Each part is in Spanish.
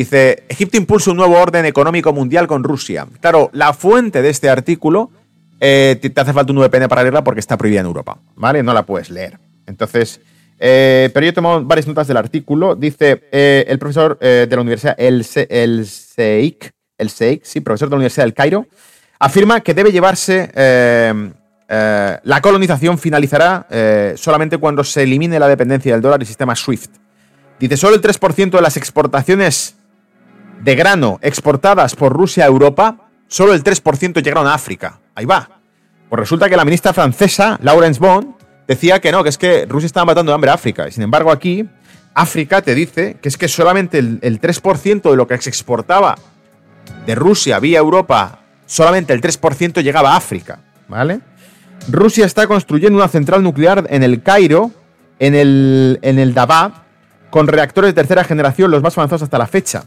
Dice, Egipto impulsa un nuevo orden económico mundial con Rusia. Claro, la fuente de este artículo eh, te, hace falta un VPN para leerla porque está prohibida en Europa, ¿vale? No la puedes leer. Entonces, eh, pero yo he tomado varias notas del artículo. Dice eh, el profesor de la universidad, el, el Seik, el Seik, sí, profesor de la Universidad del Cairo, afirma que debe llevarse la colonización finalizará solamente cuando se elimine la dependencia del dólar y sistema SWIFT. Dice, solo el 3% de las exportaciones de grano exportadas por Rusia a Europa, solo el 3% llegaron a África. Ahí va. Pues resulta que la ministra francesa, Laurence Bond, decía que no, que es que Rusia estaba matando de hambre a África. Y sin embargo, aquí, África te dice que es que solamente el, 3% de lo que se exportaba de Rusia vía Europa, solamente el 3% llegaba a África. ¿Vale? Rusia está construyendo una central nuclear en el Cairo, en el, en el Dabá, con reactores de tercera generación, los más avanzados hasta la fecha.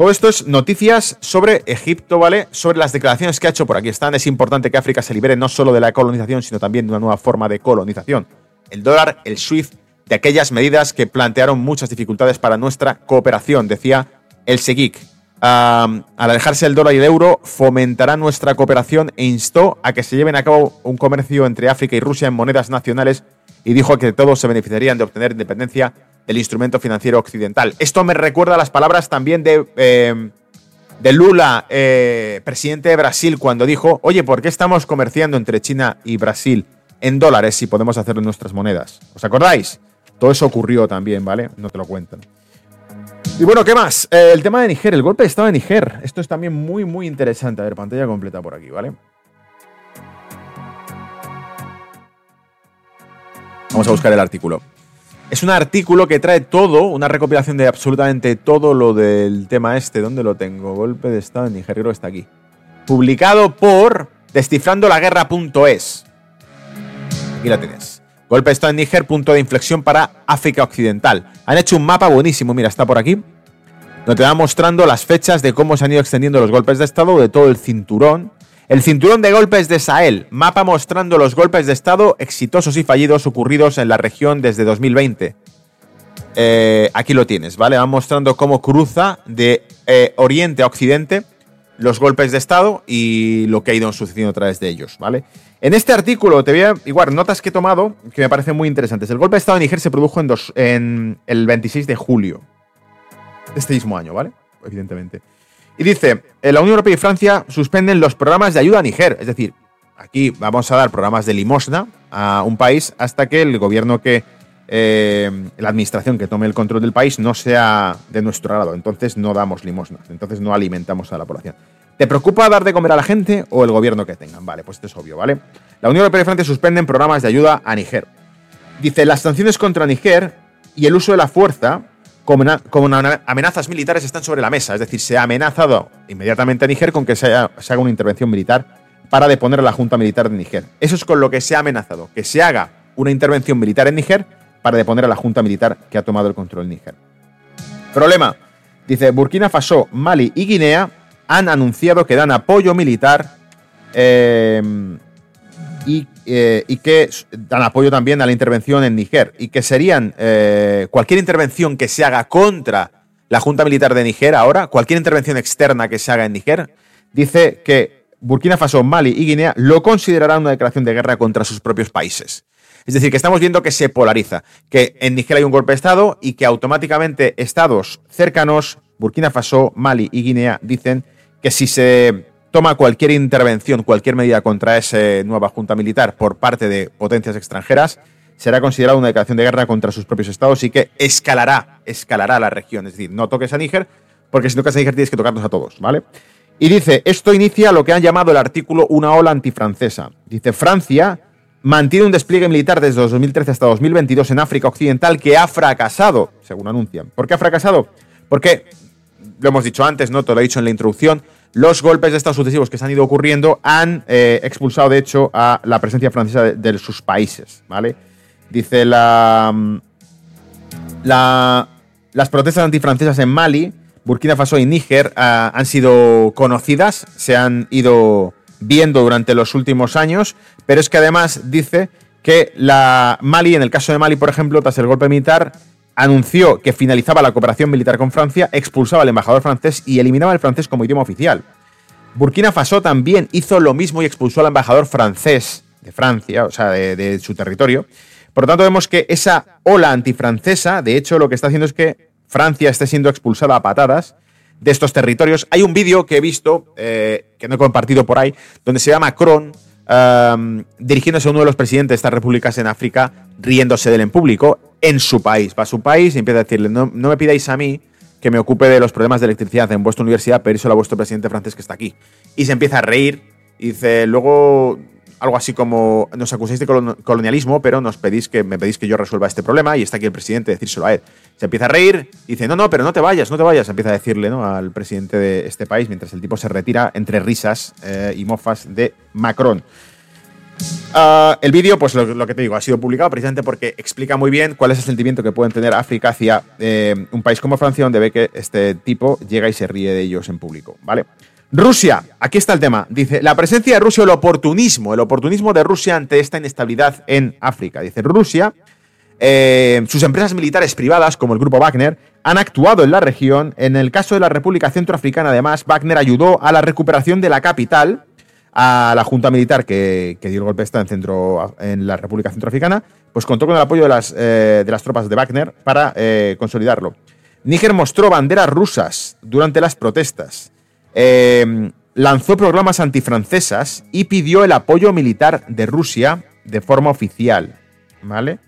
Todo esto es noticias sobre Egipto, ¿vale? Sobre las declaraciones que ha hecho por aquí están. Es importante que África se libere no solo de la colonización, sino también de una nueva forma de colonización. El dólar, el SWIFT, de aquellas medidas que plantearon muchas dificultades para nuestra cooperación, decía el SEGIC. al alejarse del dólar y el euro, fomentará nuestra cooperación e instó a que se lleven a cabo un comercio entre África y Rusia en monedas nacionales y dijo que todos se beneficiarían de obtener independencia del instrumento financiero occidental. Esto me recuerda a las palabras también de, eh, de Lula, eh, presidente de Brasil, cuando dijo, oye, ¿por qué estamos comerciando entre China y Brasil en dólares si podemos hacerlo en nuestras monedas? ¿Os acordáis? Todo eso ocurrió también, ¿vale? No te lo cuentan. Y bueno, ¿qué más? Eh, el tema de Niger, el golpe de Estado de Niger. Esto es también muy, muy interesante. A ver, pantalla completa por aquí, ¿vale? Vamos a buscar el artículo. Es un artículo que trae todo, una recopilación de absolutamente todo lo del tema este. ¿Dónde lo tengo? Golpe de Estado en Nigeria, está aquí. Publicado por descifrandolaguerra.es. Aquí la tienes. Golpe de Estado en Niger, punto de inflexión para África Occidental. Han hecho un mapa buenísimo, mira, está por aquí. Donde te va mostrando las fechas de cómo se han ido extendiendo los golpes de Estado de todo el cinturón el cinturón de golpes de Sahel, mapa mostrando los golpes de Estado exitosos y fallidos ocurridos en la región desde 2020. Eh, aquí lo tienes, ¿vale? Va mostrando cómo cruza de eh, oriente a occidente los golpes de Estado y lo que ha ido sucediendo a través de ellos, ¿vale? En este artículo te voy a, igual, notas que he tomado que me parecen muy interesantes. El golpe de Estado en Níger se produjo en, dos, en el 26 de julio de este mismo año, ¿vale? Evidentemente. Y dice, la Unión Europea y Francia suspenden los programas de ayuda a Niger. Es decir, aquí vamos a dar programas de limosna a un país hasta que el gobierno que, eh, la administración que tome el control del país no sea de nuestro lado. Entonces no damos limosnas, entonces no alimentamos a la población. ¿Te preocupa dar de comer a la gente o el gobierno que tengan? Vale, pues esto es obvio, ¿vale? La Unión Europea y Francia suspenden programas de ayuda a Niger. Dice, las sanciones contra Niger y el uso de la fuerza como, amenazas militares están sobre la mesa. Es decir, se ha amenazado inmediatamente a Níger con que se haga, una intervención militar para deponer a la Junta Militar de Níger. Eso es con lo que se ha amenazado, que se haga una intervención militar en Níger para deponer a la Junta Militar que ha tomado el control en Níger. Problema. Dice, Burkina Faso, Mali y Guinea han anunciado que dan apoyo militar eh, eh, y, que dan apoyo también a la intervención en Níger y que serían eh, cualquier intervención que se haga contra la Junta Militar de Níger ahora, cualquier intervención externa que se haga en Níger, dice que Burkina Faso, Mali y Guinea lo considerarán una declaración de guerra contra sus propios países. Es decir, que estamos viendo que se polariza, que en Níger hay un golpe de Estado y que automáticamente estados cercanos, Burkina Faso, Mali y Guinea, dicen que si se toma cualquier intervención, cualquier medida contra esa nueva junta militar por parte de potencias extranjeras, será considerada una declaración de guerra contra sus propios estados y que escalará, escalará la región. Es decir, no toques a Níger, porque si tocas a Níger tienes que tocarnos a todos, ¿vale? Y dice, esto inicia lo que han llamado el artículo una ola antifrancesa. Dice, Francia mantiene un despliegue militar desde 2013 hasta 2022 en África Occidental que ha fracasado, según anuncian. ¿Por qué ha fracasado? Porque, lo hemos dicho antes, ¿no? Te lo he dicho en la introducción, los golpes de Estado sucesivos que se han ido ocurriendo han eh, expulsado, de hecho, a la presencia francesa de, sus países, ¿vale? Dice la, la, Las protestas antifrancesas en Mali, Burkina Faso y Níger ah, han sido conocidas, se han ido viendo durante los últimos años, pero es que además dice que la Mali, en el caso de Mali, por ejemplo, tras el golpe militar, anunció que finalizaba la cooperación militar con Francia, expulsaba al embajador francés y eliminaba el francés como idioma oficial. Burkina Faso también hizo lo mismo y expulsó al embajador francés de Francia, o sea, de, su territorio. Por lo tanto, vemos que esa ola antifrancesa, de hecho, lo que está haciendo es que Francia esté siendo expulsada a patadas de estos territorios. Hay un vídeo que he visto, eh, que no he compartido por ahí, donde se ve a Macron dirigiéndose a uno de los presidentes de estas repúblicas en África, riéndose de él en público, en su país. Va a su país y empieza a decirle, no, no me pidáis a mí que me ocupe de los problemas de electricidad en vuestra universidad, pedírselo a vuestro presidente francés que está aquí. Y se empieza a reír y dice, luego algo así como nos acusáis de colonialismo, pero nos pedís que me pedís que yo resuelva este problema y está aquí el presidente decírselo a él. Se empieza a reír dice, no, no, pero no te vayas, no te vayas. Empieza a decirle ¿no? al presidente de este país mientras el tipo se retira entre risas eh, y mofas de Macron. Ah, el vídeo, pues lo, que te digo, ha sido publicado precisamente porque explica muy bien cuál es el sentimiento que pueden tener África hacia eh, un país como Francia, donde ve que este tipo llega y se ríe de ellos en público, ¿vale? Rusia, aquí está el tema. Dice, la presencia de Rusia, el oportunismo, el oportunismo de Rusia ante esta inestabilidad en África. Dice, Rusia, eh, sus empresas militares privadas, como el grupo Wagner, han actuado en la región. En el caso de la República Centroafricana, además, Wagner ayudó a la recuperación de la capital, a la junta militar que, dio el golpe de en, centro, en la República Centroafricana, pues contó con el apoyo de las, eh, de las tropas de Wagner para eh, consolidarlo. Níger mostró banderas rusas durante las protestas. Em, lanzó programas antifrancesas y pidió el apoyo militar de Rusia de forma oficial. ¿Vale?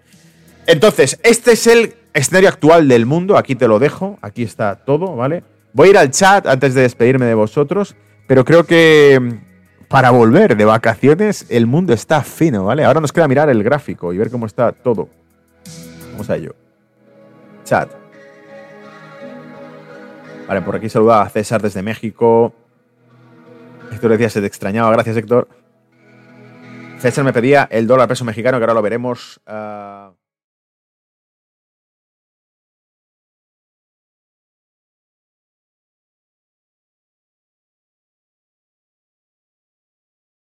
Entonces, este es el escenario actual del mundo. Aquí te lo dejo. Aquí está todo, ¿vale? Voy a ir al chat antes de despedirme de vosotros. Pero creo que em, para volver de vacaciones el mundo está fino, ¿vale? Ahora nos queda mirar el gráfico y ver cómo está todo. Vamos a ello. Chat. Vale, por aquí saluda a César desde México. Héctor decía, se te extrañaba. Gracias, Héctor. César me pedía el dólar peso mexicano, que ahora lo veremos. Ah,